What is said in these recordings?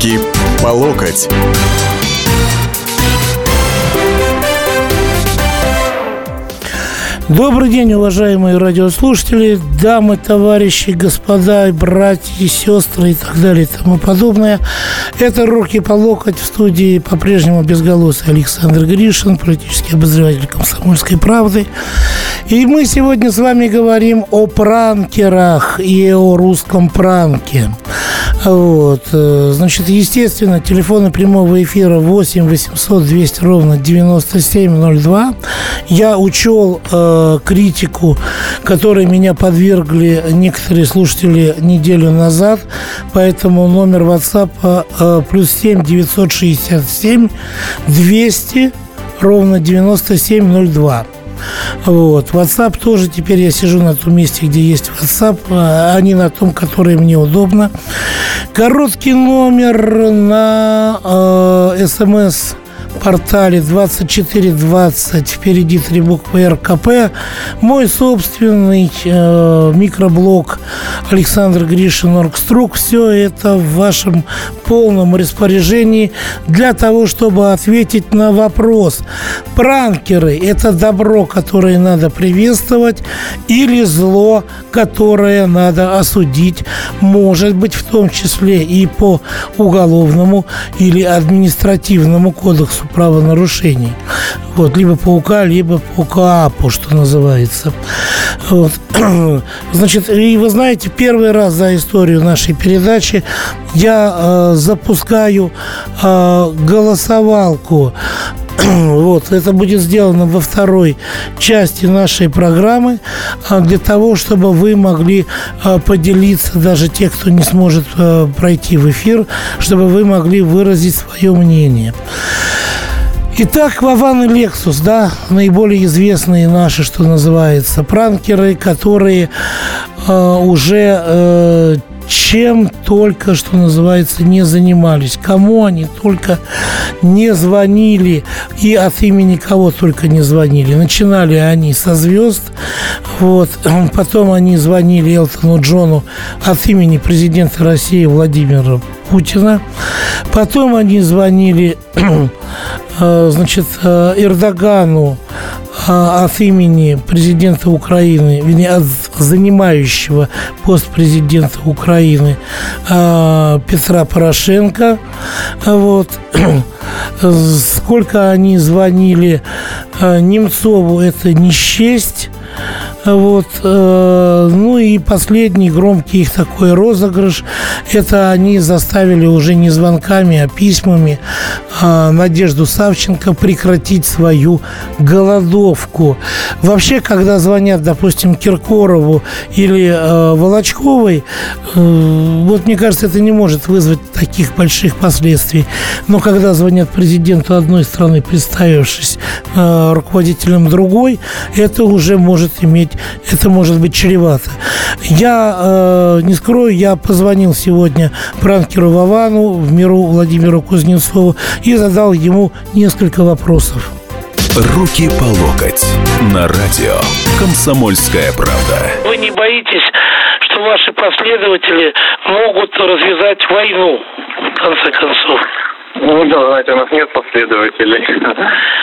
Руки по локоть. Добрый день, уважаемые радиослушатели, дамы, товарищи, господа, братья, и сестры и так далее и тому подобное. Это «Руки по локоть» в студии по-прежнему безголосый Александр Гришин, политический обозреватель «Комсомольской правды». И мы сегодня с вами говорим о пранкерах и о русском пранке. Вот. Э, значит, естественно, телефоны прямого эфира 8 800 200 ровно 9702. Я учел э, критику, которой меня подвергли некоторые слушатели неделю назад, поэтому номер WhatsApp э, плюс 7 967 200 ровно 9702. Вот. WhatsApp тоже теперь я сижу на том месте, где есть WhatsApp, а не на том, который мне удобно. Короткий номер на э, смс портале 2420 впереди три буквы РКП. Мой собственный э, микроблог Александр Гришин Оргструк. Все это в вашем полном распоряжении для того, чтобы ответить на вопрос. Пранкеры – это добро, которое надо приветствовать или зло, которое надо осудить, может быть, в том числе и по уголовному или административному кодексу правонарушений. Вот, либо по УК, либо по КАПу, что называется. Вот. Значит, и вы знаете, первый раз за историю нашей передачи я э, запускаю э, голосовалку вот, это будет сделано во второй части нашей программы а, для того, чтобы вы могли а, поделиться, даже те, кто не сможет а, пройти в эфир, чтобы вы могли выразить свое мнение. Итак, Вован и Лексус, да, наиболее известные наши, что называется, пранкеры, которые э, уже э, чем только, что называется, не занимались, кому они только не звонили и от имени кого только не звонили. Начинали они со звезд, вот, потом они звонили Элтону Джону от имени президента России Владимира Путина, потом они звонили э, значит, э, Эрдогану а, от имени президента Украины, вернее, от занимающего пост президента Украины Петра Порошенко. Вот. Сколько они звонили Немцову, это не счесть. Вот. Э, ну и последний громкий их такой розыгрыш, это они заставили уже не звонками, а письмами а, Надежду Савченко прекратить свою голодовку. Вообще, когда звонят, допустим, Киркорову или э, Волочковой, э, вот мне кажется, это не может вызвать таких больших последствий. Но когда звонят президенту одной страны, представившись руководителем другой, это уже может иметь это может быть чревато. Я э, не скрою, я позвонил сегодня пранкеру Вовану, в миру Владимиру Кузнецову, и задал ему несколько вопросов. Руки по локоть. На радио. Комсомольская правда. Вы не боитесь, что ваши последователи могут развязать войну, в конце концов? Ну да, знаете, у нас нет последователей.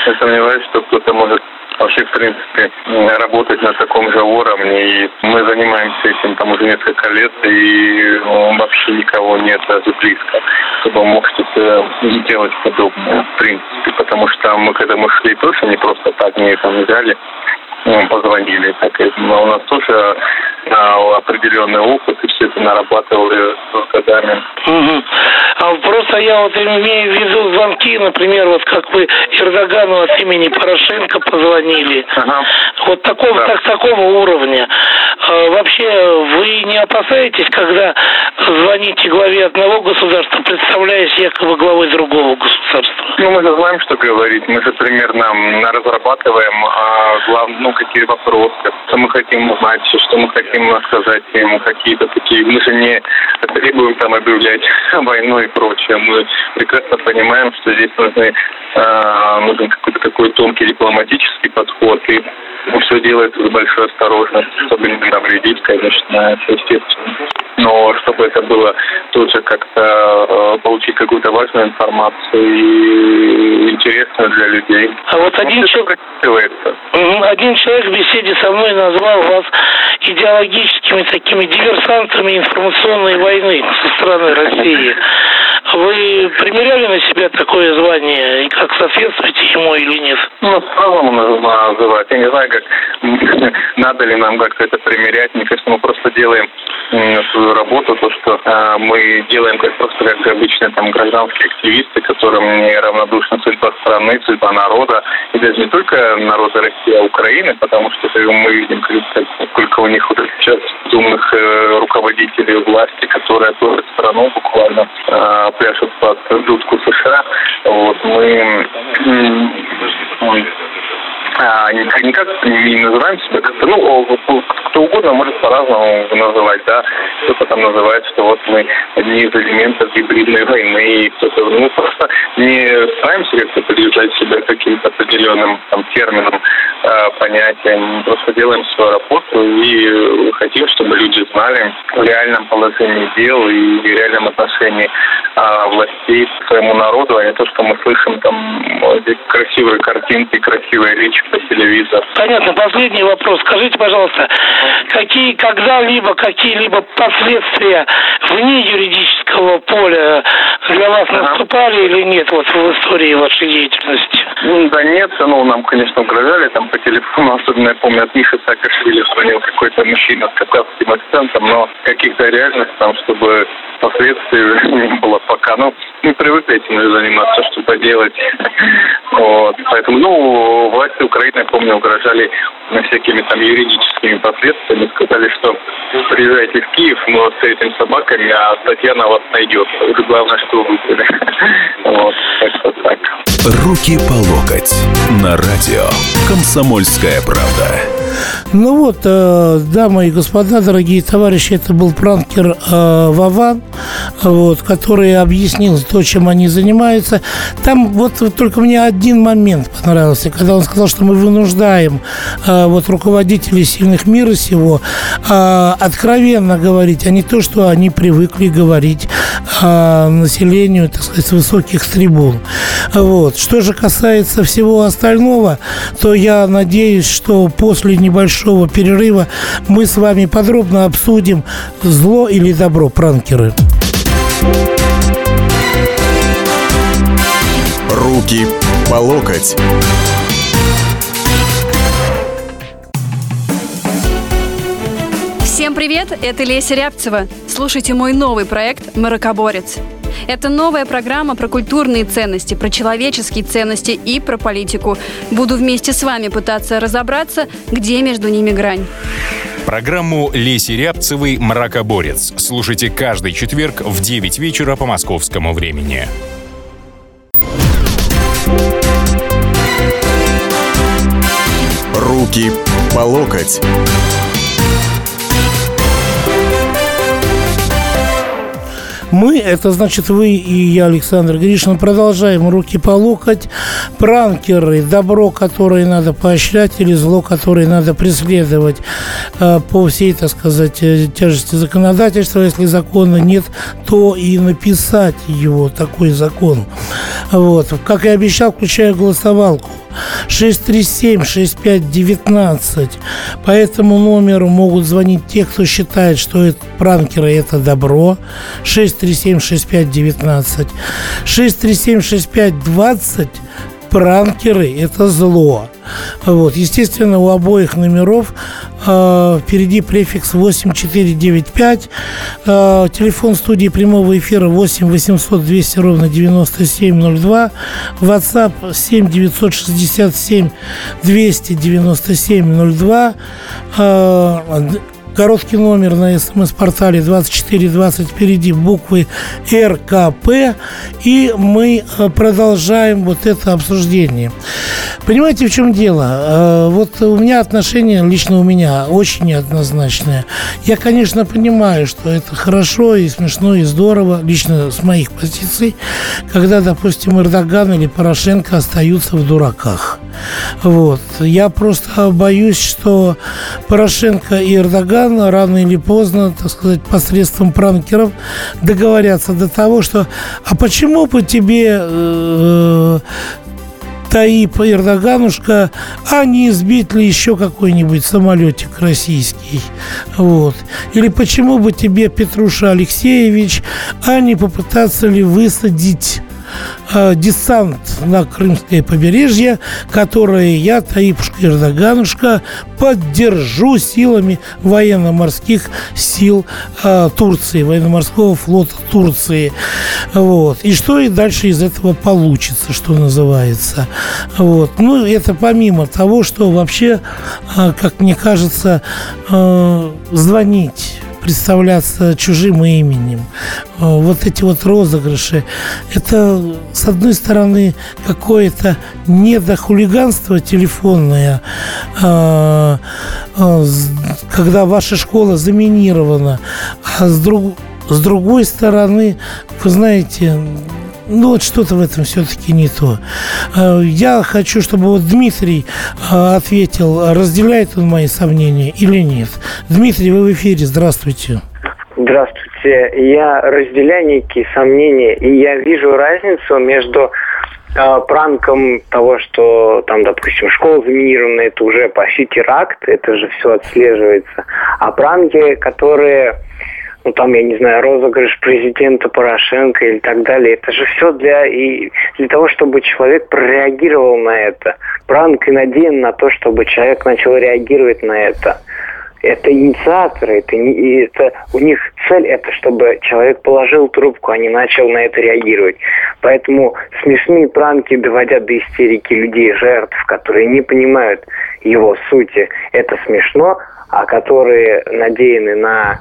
Я сомневаюсь, что кто-то может вообще, в принципе, работать на таком же уровне. И мы занимаемся этим там уже несколько лет, и ну, вообще никого нет даже близко, чтобы мог что-то делать подобное, в принципе. Потому что мы к этому шли тоже не просто так, не там взяли ну, позвонили. Так, но у нас тоже а, определенный опыт, и все это нарабатывали годами. Угу. А просто я вот имею в виду звонки, например, вот как вы Эрдогану от имени Порошенко позвонили. Ага. Вот такого, да. так, такого уровня. А, вообще, вы не опасаетесь, когда звоните главе одного государства, представляясь якобы главой другого государства? Ну, мы же знаем, что говорить. Мы же примерно разрабатываем а, глав, ну, какие вопросы, что мы хотим узнать, что мы хотим сказать ему, какие-то такие. Мы же не требуем там объявлять войну и прочее. Мы прекрасно понимаем, что здесь нужны, э, нужен какой-то такой тонкий дипломатический подход. И все делается с большой осторожностью, чтобы не навредить, конечно, естественно. но чтобы это было тут же как-то э, получить какую-то важную информацию и интересную для людей. А вот один человек, один человек в беседе со мной назвал вас идеологическими такими диверсантами информационной войны со стороны России. Вы примеряли на себя такое звание и как соответствуете ему или нет? Ну, по-разному называть. Я не знаю, как надо ли нам как-то это примерять. Мне кажется, мы просто делаем свою работу, то, что э, мы делаем как просто как обычные там гражданские активисты, которым не равнодушна судьба страны, судьба народа, и даже не только народа России, а Украины, потому что мы видим, сколько у них вот сейчас умных э, руководителей власти, которые тоже страну буквально э, пляшут под дудку США. Вот мы никак, не называем себя как-то, ну, кто угодно может по-разному называть, да, кто-то там называет, что вот мы одни из элементов гибридной войны, и кто-то, ну, просто не стараемся как-то подъезжать себя каким-то определенным там термином, э, понятием, просто делаем свою работу и хотим, чтобы люди знали в реальном положении дел и в реальном отношении э, властей к своему народу, а не то, что мы слышим там красивые картинки, красивые речи по телевизору. Понятно. Последний вопрос. Скажите, пожалуйста, какие когда-либо какие-либо последствия вне юридического поля для вас ага. наступали или нет вот в истории вашей деятельности? Ну, да нет, ну, нам, конечно, угрожали там по телефону, особенно, я помню, от Миши Саакашвили звонил какой-то мужчина с кавказским акцентом, но каких-то реальных там, чтобы последствий не было пока. Ну, не привыкли этим заниматься, что поделать. Вот. Поэтому, ну, власти Украины, я помню, угрожали всякими там юридическими последствиями. Сказали, что приезжайте в Киев, мы встретим собаками, а Татьяна вас найдет. Уже главное, что вы были. Вот, так так. Руки по локоть. На радио. Комсомольская правда. Ну вот, э, дамы и господа, дорогие товарищи, это был пранкер э, Вован, вот, который объяснил то, чем они занимаются. Там вот, только мне один момент понравился, когда он сказал, что мы вынуждаем э, вот руководителей сильных мира сего э, откровенно говорить, а не то, что они привыкли говорить э, населению, так сказать, с высоких трибун. Вот. Что же касается всего остального, то я надеюсь, что после небольшого перерыва мы с вами подробно обсудим зло или добро пранкеры. Руки по локоть. Всем привет, это Леся Рябцева. Слушайте мой новый проект «Маракоборец». Это новая программа про культурные ценности, про человеческие ценности и про политику. Буду вместе с вами пытаться разобраться, где между ними грань. Программу Леси Рябцевой «Мракоборец» слушайте каждый четверг в 9 вечера по московскому времени. Руки по локоть. Мы, это значит вы и я, Александр Гришин, продолжаем руки по локоть. Пранкеры, добро, которое надо поощрять, или зло, которое надо преследовать э, по всей, так сказать, э, тяжести законодательства. Если закона нет, то и написать его, такой закон. Вот. Как и обещал, включая голосовалку. 637-6519. По этому номеру могут звонить те, кто считает, что это пранкеры – это добро. 637-6519. 637-6520 пранкеры – это зло. Вот. Естественно, у обоих номеров э, впереди префикс 8495. Э, телефон студии прямого эфира 8 800 200 ровно 9702. WhatsApp 7 967 297 02. Э, Короткий номер на смс-портале 2420 впереди буквы РКП. И мы э, продолжаем вот это обсуждение. Понимаете, в чем дело? Э, вот у меня отношение, лично у меня, очень неоднозначное. Я, конечно, понимаю, что это хорошо и смешно, и здорово, лично с моих позиций, когда, допустим, Эрдоган или Порошенко остаются в дураках. Вот. Я просто боюсь, что Порошенко и Эрдоган рано или поздно, так сказать, посредством пранкеров договорятся до того, что а почему бы тебе э, Таип Эрдоганушка, а не избить ли еще какой-нибудь самолетик российский. Вот. Или почему бы тебе, Петруша Алексеевич, а не попытаться ли высадить десант на Крымское побережье, которое я, Таипушка Эрдоганушка, поддержу силами военно-морских сил э, Турции, военно-морского флота Турции. Вот. И что и дальше из этого получится, что называется. Вот. Ну, это помимо того, что вообще, э, как мне кажется, э, звонить представляться чужим именем. Э, вот эти вот розыгрыши. Это, с одной стороны, какое-то недохулиганство телефонное, э, э, когда ваша школа заминирована, а с, друг, с другой стороны, вы знаете, ну вот что-то в этом все-таки не то. Э, я хочу, чтобы вот Дмитрий э, ответил, разделяет он мои сомнения или нет. Дмитрий, вы в эфире, здравствуйте. Здравствуйте. Я разделяю некие сомнения, и я вижу разницу между э, пранком того, что там, допустим, школа заминирована, это уже почти теракт, это же все отслеживается. А пранки, которые ну там, я не знаю, розыгрыш президента Порошенко или так далее. Это же все для, и для того, чтобы человек прореагировал на это. Пранк и надеян на то, чтобы человек начал реагировать на это. Это инициаторы, это, не, это у них цель это, чтобы человек положил трубку, а не начал на это реагировать. Поэтому смешные пранки доводят до истерики людей, жертв, которые не понимают его сути. Это смешно, а которые надеяны на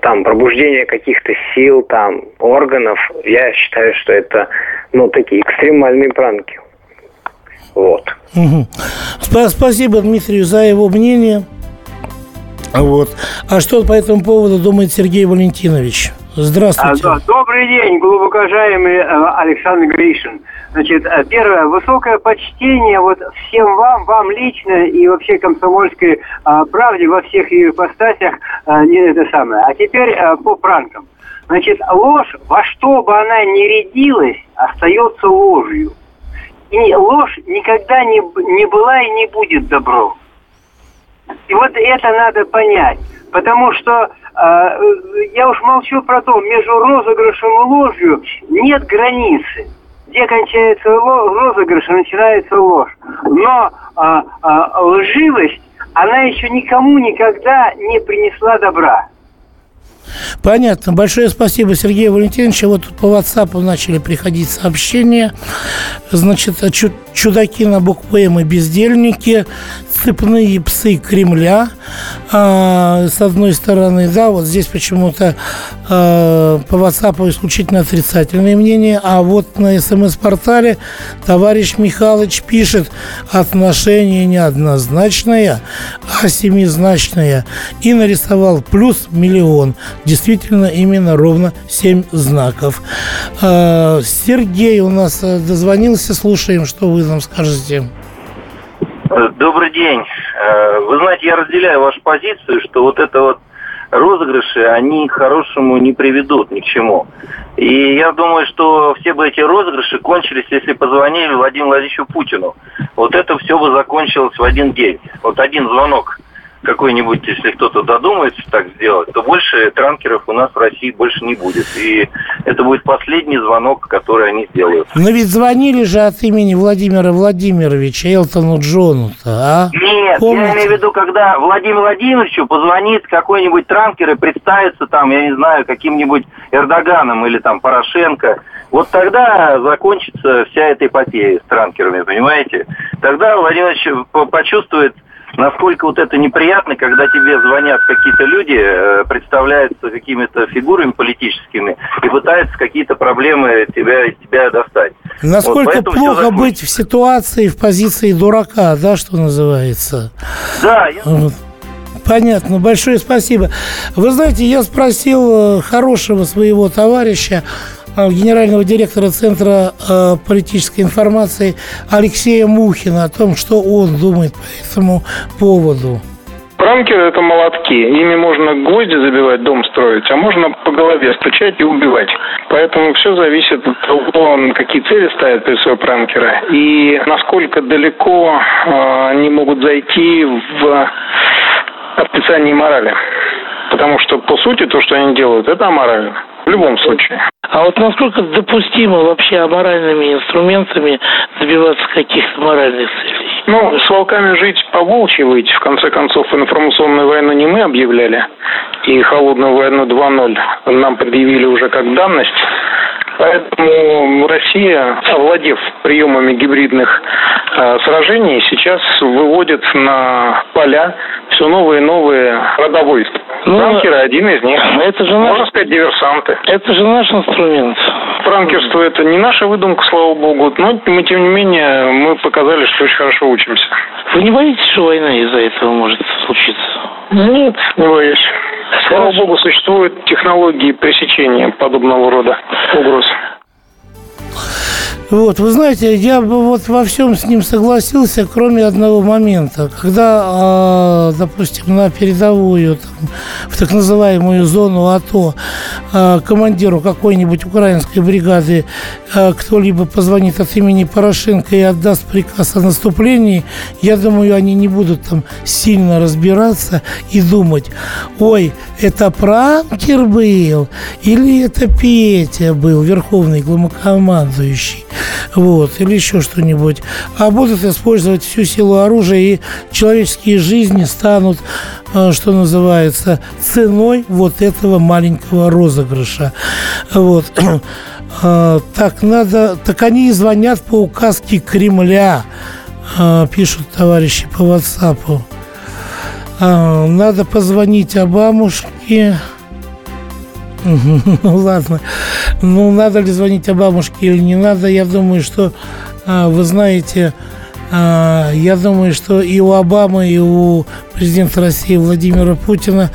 там пробуждение каких-то сил, там органов, я считаю, что это ну такие экстремальные пранки. Вот. Угу. Спасибо Дмитрию за его мнение. Вот. А что по этому поводу думает Сергей Валентинович? Здравствуйте. А, да, добрый день, глубоко уважаемый э, Александр Гришин. Значит, э, первое, высокое почтение вот всем вам, вам лично и вообще комсомольской а, правде во всех ее ипостасях, а, не это самое. А теперь а, по пранкам. Значит, ложь, во что бы она ни рядилась, остается ложью. И ложь никогда не, не была и не будет добром. И вот это надо понять. Потому что э, я уж молчу про то, между розыгрышем и ложью нет границы. Где кончается розыгрыш, начинается ложь. Но э, э, лживость, она еще никому никогда не принесла добра. Понятно. Большое спасибо, Сергей Валентинович. Вот тут по WhatsApp начали приходить сообщения. Значит, чудаки на букву М и бездельники цепные псы Кремля, а, с одной стороны, да, вот здесь почему-то а, по WhatsApp исключительно отрицательное мнение, а вот на СМС-портале товарищ Михалыч пишет отношение неоднозначное, а семизначное, и нарисовал плюс миллион. Действительно, именно ровно семь знаков. А, Сергей у нас дозвонился, слушаем, что вы нам скажете. Э, добрый день. Э, вы знаете, я разделяю вашу позицию, что вот это вот розыгрыши, они к хорошему не приведут ни к чему. И я думаю, что все бы эти розыгрыши кончились, если позвонили Владимиру Владимировичу Путину. Вот это все бы закончилось в один день. Вот один звонок какой-нибудь, если кто-то додумается так сделать, то больше транкеров у нас в России больше не будет. И это будет последний звонок, который они сделают. Но ведь звонили же от имени Владимира Владимировича Элтону Джону-то, а? Нет, Помните? я имею в виду, когда Владимир Владимировичу позвонит какой-нибудь транкер и представится там, я не знаю, каким-нибудь Эрдоганом или там Порошенко, вот тогда закончится вся эта эпопея с транкерами, понимаете? Тогда Владимир Владимирович почувствует насколько вот это неприятно, когда тебе звонят какие-то люди, э, представляются какими-то фигурами политическими и пытаются какие-то проблемы тебя, тебя достать. Насколько вот плохо быть в ситуации, в позиции дурака, да, что называется? Да. Я... Понятно, большое спасибо. Вы знаете, я спросил э, хорошего своего товарища, генерального директора Центра э, политической информации Алексея Мухина о том, что он думает по этому поводу. Пранкеры – это молотки. Ими можно гвозди забивать, дом строить, а можно по голове стучать и убивать. Поэтому все зависит от того, какие цели ставят перед собой пранкеры и насколько далеко э, они могут зайти в описании морали. Потому что, по сути, то, что они делают, это аморально. В любом случае. А вот насколько допустимо вообще аморальными инструментами добиваться каких-то моральных целей? Ну, с волками жить по волчьи выйти. В конце концов, информационную войну не мы объявляли. И холодную войну 2.0 нам предъявили уже как данность. Поэтому Россия, овладев приемами гибридных э, сражений, сейчас выводит на поля все новые и новые родовойства. Ну, Пранкеры один из них. Это же Можно наш... сказать, диверсанты. Это же наш инструмент. Пранкерство – это не наша выдумка, слава богу, но мы, тем не менее, мы показали, что очень хорошо учимся. Вы не боитесь, что война из-за этого может случиться? Нет, не боюсь. Слава богу, существуют технологии пресечения подобного рода угроз. Вот, вы знаете, я бы вот во всем с ним согласился, кроме одного момента. Когда, э, допустим, на передовую, там, в так называемую зону АТО, э, командиру какой-нибудь украинской бригады э, кто-либо позвонит от имени Порошенко и отдаст приказ о наступлении, я думаю, они не будут там сильно разбираться и думать, ой, это пранкер был или это Петя был, верховный главнокомандующий вот, или еще что-нибудь, а будут использовать всю силу оружия, и человеческие жизни станут, э, что называется, ценой вот этого маленького розыгрыша. Вот. Э, так надо, так они звонят по указке Кремля, э, пишут товарищи по WhatsApp. Надо позвонить Обамушке. Ну ладно. Ну, надо ли звонить о бабушке или не надо, я думаю, что, а, вы знаете, а, я думаю, что и у Обамы, и у президента России Владимира Путина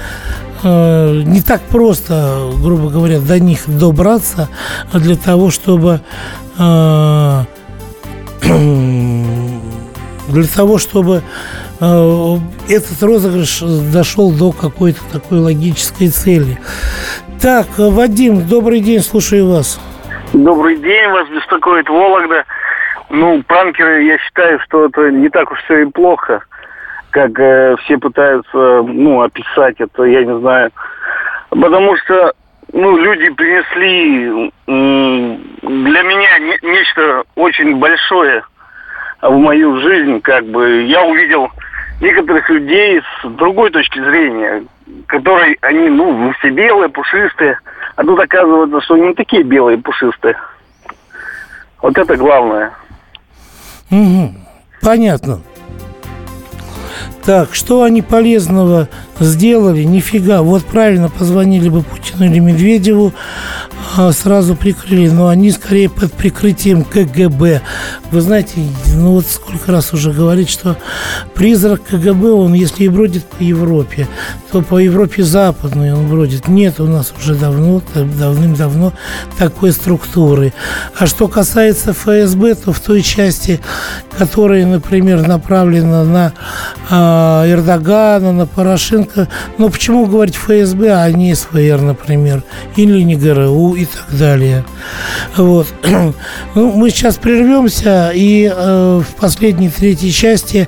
а, не так просто, грубо говоря, до них добраться для того, чтобы для того, чтобы этот розыгрыш дошел до какой-то такой логической цели. Так, Вадим, добрый день, слушаю вас. Добрый день, вас беспокоит Вологда. Ну, пранкеры, я считаю, что это не так уж все и плохо, как э, все пытаются, ну, описать это, я не знаю. Потому что, ну, люди принесли для меня не, нечто очень большое в мою жизнь, как бы. Я увидел некоторых людей с другой точки зрения, которой они, ну, все белые, пушистые. А тут оказывается, что не такие белые, пушистые. Вот это главное. Угу. Понятно. Так, что они полезного сделали? Нифига. Вот правильно позвонили бы Путину или Медведеву, а, сразу прикрыли, но они скорее под прикрытием КГБ. Вы знаете, ну вот сколько раз уже говорит, что призрак КГБ, он если и бродит по Европе, то по Европе западной он бродит. Нет у нас уже давно, давным-давно такой структуры. А что касается ФСБ, то в той части, которая, например, направлена на э, Эрдогана, на Порошенко, ну почему говорить ФСБ, а не СВР, например, или не ГРУ и так далее. Вот. Ну, мы сейчас прервемся и э, в последней третьей части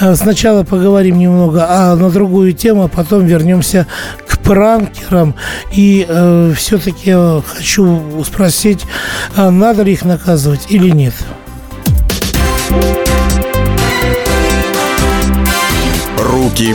э, сначала поговорим немного а, на другую тему, а потом вернемся к пранкерам. И э, все-таки хочу спросить, а надо ли их наказывать или нет. Руки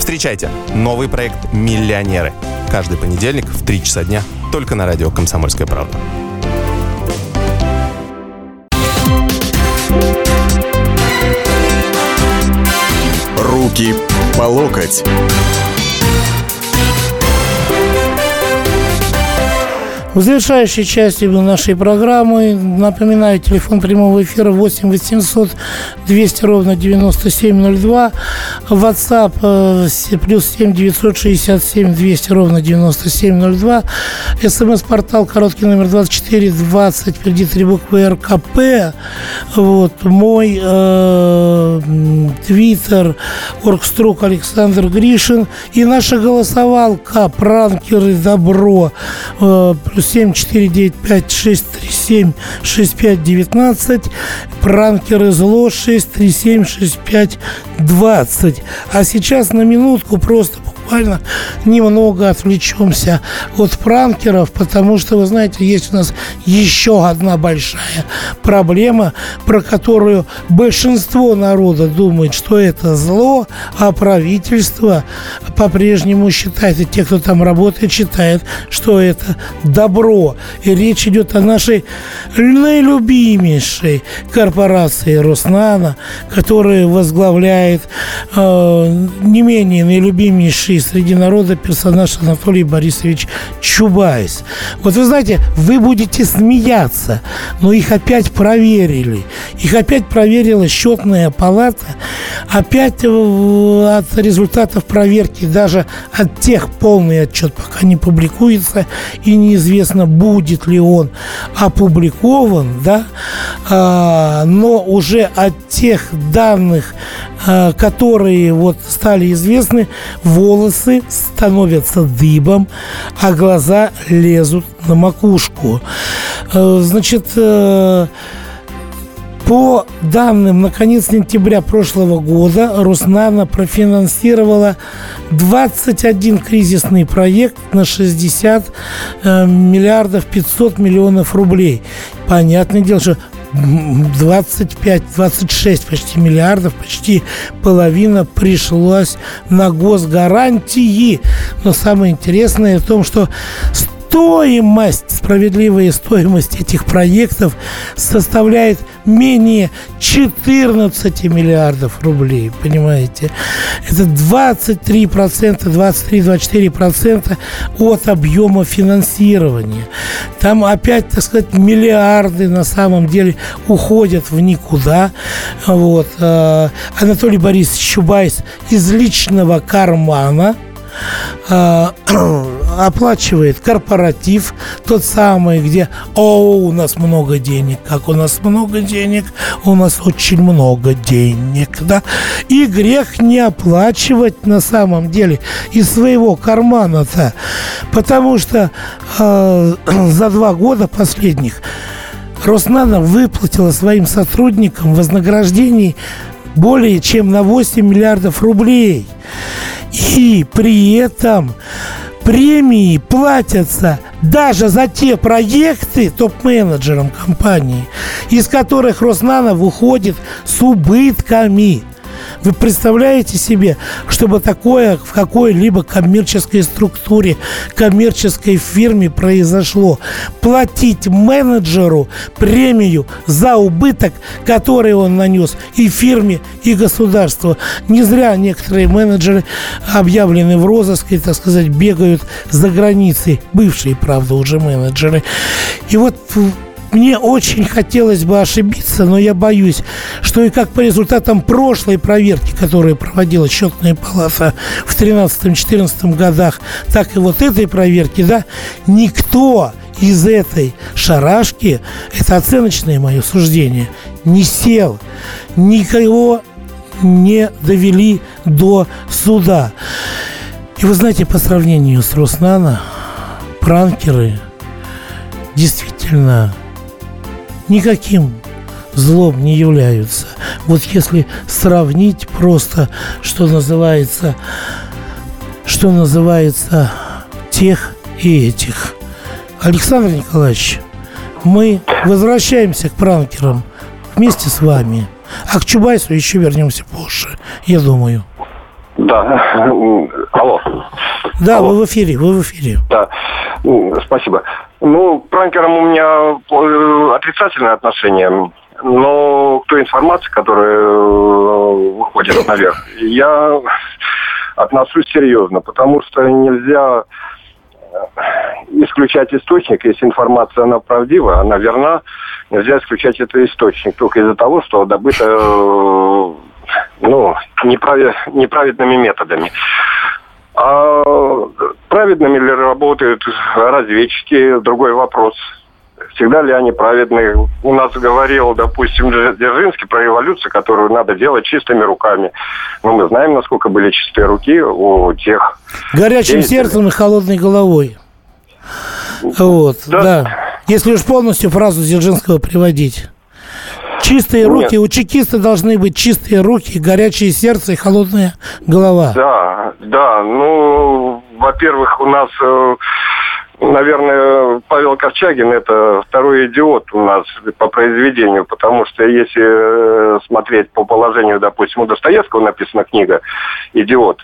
Встречайте новый проект «Миллионеры». Каждый понедельник в 3 часа дня только на радио «Комсомольская правда». Руки по локоть. В завершающей части нашей программы напоминаю, телефон прямого эфира 8 800 200 ровно 9702, WhatsApp э, плюс 7 967 200 ровно 9702, смс-портал короткий номер 24 20, впереди три буквы РКП, вот, мой э, твиттер, оргструк Александр Гришин. И наша голосовалка «Пранкеры добро» э, плюс 7 495 637 65 19 пранкеры зло 637 65 20 а сейчас на минутку просто буквально немного отвлечемся от пранкеров, потому что, вы знаете, есть у нас еще одна большая проблема, про которую большинство народа думает, что это зло, а правительство по-прежнему считает, и те, кто там работает, считают, что это добро. И речь идет о нашей наилюбимейшей корпорации Роснана, которая возглавляет э, не менее наилюбимейший среди народа персонаж Анатолий Борисович Чубайс. Вот вы знаете, вы будете смеяться, но их опять проверили. Их опять проверила счетная палата. Опять э, от результатов проверки, даже от тех полный отчет пока не публикуется, и неизвестно, будет ли он опубликован, да, а, но уже от тех данных, которые вот стали известны, волосы становятся дыбом, а глаза лезут на макушку. А, значит, э, по данным на конец сентября прошлого года Роснана профинансировала 21 кризисный проект на 60 э, миллиардов 500 миллионов рублей. Понятное дело, что 25-26 почти миллиардов, почти половина пришлось на госгарантии. Но самое интересное в том, что стоимость, справедливая стоимость этих проектов составляет менее 14 миллиардов рублей, понимаете? Это 23%, 23-24% от объема финансирования. Там опять, так сказать, миллиарды на самом деле уходят в никуда. Вот. Э, Анатолий Борисович Чубайс из личного кармана – оплачивает корпоратив, тот самый, где «О, у нас много денег». Как у нас много денег? У нас очень много денег, да? И грех не оплачивать на самом деле из своего кармана-то, потому что э, за два года последних Роснана выплатила своим сотрудникам вознаграждений более чем на 8 миллиардов рублей. И при этом премии платятся даже за те проекты топ-менеджерам компании, из которых Роснана выходит с убытками. Вы представляете себе, чтобы такое в какой-либо коммерческой структуре, коммерческой фирме произошло? Платить менеджеру премию за убыток, который он нанес и фирме, и государству. Не зря некоторые менеджеры объявлены в розыск и, так сказать, бегают за границей. Бывшие, правда, уже менеджеры. И вот мне очень хотелось бы ошибиться, но я боюсь, что и как по результатам прошлой проверки, которую проводила счетная палата в 13-14 годах, так и вот этой проверки, да, никто из этой шарашки, это оценочное мое суждение, не сел, никого не довели до суда. И вы знаете, по сравнению с Роснано, пранкеры действительно никаким злом не являются. Вот если сравнить просто, что называется, что называется тех и этих. Александр Николаевич, мы возвращаемся к пранкерам вместе с вами. А к Чубайсу еще вернемся позже, я думаю. Да. Да, алло. вы в эфире, вы в эфире. Да, спасибо. Ну, к пранкерам у меня э, отрицательное отношение. Но к той информации, которая э, выходит наверх, я отношусь серьезно, потому что нельзя э, исключать источник, если информация она правдива, она верна, нельзя исключать этот источник только из-за того, что добыто ну, неправ... неправедными методами. А праведными ли работают разведчики, другой вопрос. Всегда ли они праведные? У нас говорил, допустим, Дзержинский про революцию, которую надо делать чистыми руками. Но мы знаем, насколько были чистые руки у тех... Горячим сердцем и холодной головой. Вот, да. да. Если уж полностью фразу Дзержинского приводить. Чистые Нет. руки, у чекиста должны быть чистые руки, горячее сердце и холодная голова. Да, да. Ну, во-первых, у нас, э, наверное, Павел Корчагин это второй идиот у нас по произведению, потому что если э, смотреть по положению, допустим, у Достоевского написана книга «Идиот»,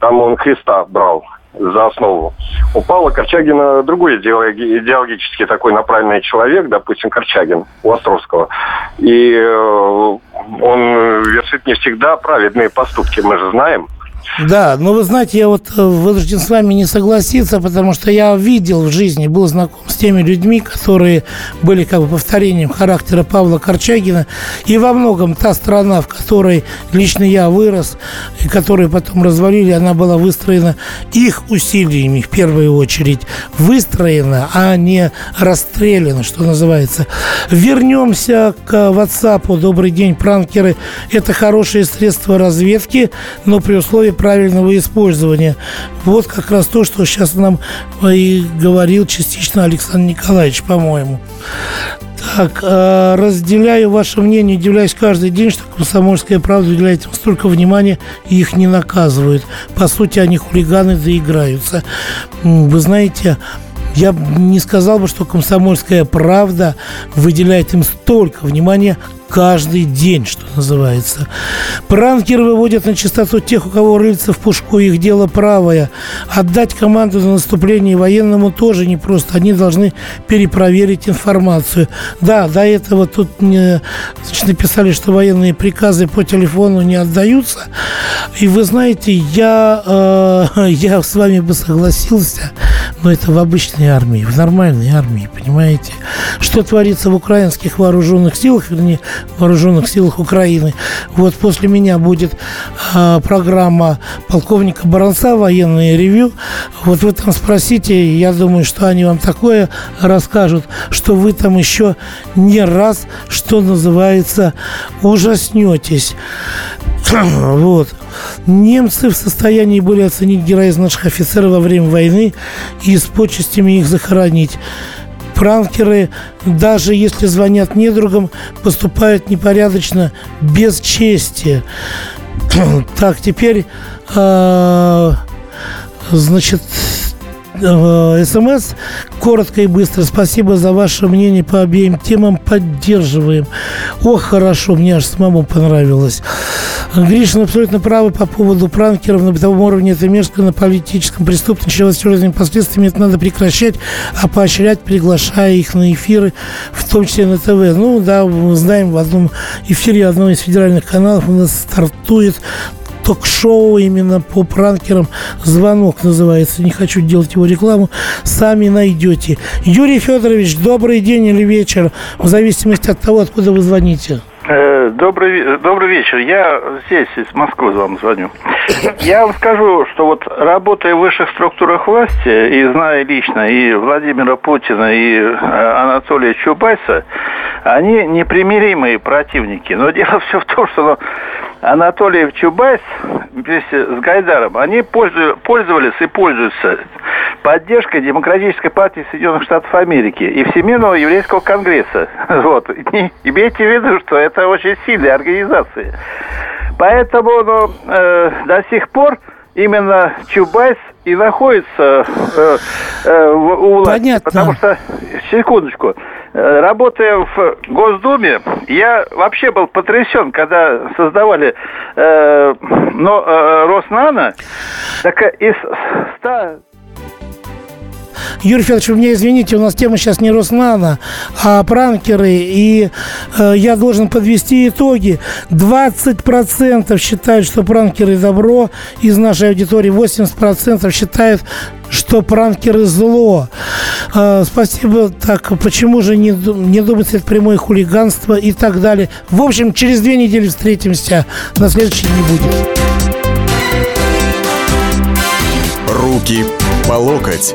там он Христа брал за основу. У Павла Корчагина другой идеологический такой направленный человек, допустим, Корчагин у Островского. И э, он вершит не всегда праведные поступки, мы же знаем. Да, но вы знаете, я вот э, вынужден с вами не согласиться, потому что я видел в жизни, был знаком с теми людьми, которые были как бы повторением характера Павла Корчагина. И во многом та страна, в которой лично я вырос, и которую потом развалили, она была выстроена их усилиями в первую очередь. Выстроена, а не расстреляна, что называется. Вернемся к WhatsApp. Добрый день, пранкеры. Это хорошее средство разведки, но при условии правильного использования. Вот как раз то, что сейчас нам и говорил частично Александр Николаевич, по-моему. Так, э, разделяю ваше мнение, удивляюсь каждый день, что комсомольская правда уделяет им столько внимания и их не наказывают. По сути, они хулиганы доиграются. Вы знаете, я не сказал бы, что комсомольская правда выделяет им столько внимания, каждый день, что называется. Пранкеры выводят на чистоту тех, у кого рыльца в пушку, их дело правое. Отдать команду на наступление военному тоже непросто. Они должны перепроверить информацию. Да, до этого тут мне, значит, написали, что военные приказы по телефону не отдаются. И вы знаете, я, э, я с вами бы согласился, но это в обычной армии, в нормальной армии, понимаете? Что творится в украинских вооруженных силах, вернее, вооруженных силах Украины. Вот после меня будет э, программа полковника Баранца «Военное ревю». Вот вы там спросите, я думаю, что они вам такое расскажут, что вы там еще не раз, что называется, ужаснетесь. вот. Немцы в состоянии были оценить героизм наших офицеров во время войны и с почестями их захоронить пранкеры, даже если звонят недругам, поступают непорядочно, без чести. так, теперь, э, значит, СМС. Коротко и быстро. Спасибо за ваше мнение по обеим темам. Поддерживаем. Ох, хорошо, мне аж самому понравилось. Гришин абсолютно правы по поводу пранкеров на бытовом уровне. Это мерзко на политическом преступном, с серьезными последствиями. Это надо прекращать, а поощрять, приглашая их на эфиры, в том числе на ТВ. Ну да, мы знаем, в одном эфире одного из федеральных каналов у нас стартует ток-шоу именно по пранкерам. Звонок называется. Не хочу делать его рекламу. Сами найдете. Юрий Федорович, добрый день или вечер, в зависимости от того, откуда вы звоните. Э, добрый, добрый вечер. Я здесь, из Москвы вам звоню. Я вам скажу, что вот работая в высших структурах власти, и зная лично и Владимира Путина, и э, Анатолия Чубайса, они непримиримые противники. Но дело все в том, что ну, Анатолий Чубайс вместе с Гайдаром, они пользовались и пользуются поддержкой Демократической партии Соединенных Штатов Америки и Всемирного еврейского конгресса. Вот. И имейте в виду, что это очень сильные организации. Поэтому ну, э, до сих пор именно Чубайс и находится э, э, у власти. Понятно. Потому что, секундочку, работая в Госдуме, я вообще был потрясен, когда создавали э, но, э, Роснано, так из 100 Юрий Федорович, вы меня извините, у нас тема сейчас не Роснана, а пранкеры. И э, я должен подвести итоги. 20% считают, что пранкеры добро из нашей аудитории, 80% считают, что пранкеры зло. А, спасибо. Так, почему же не, не думать это прямое хулиганство и так далее. В общем, через две недели встретимся. На следующий не будет. Руки по локоть.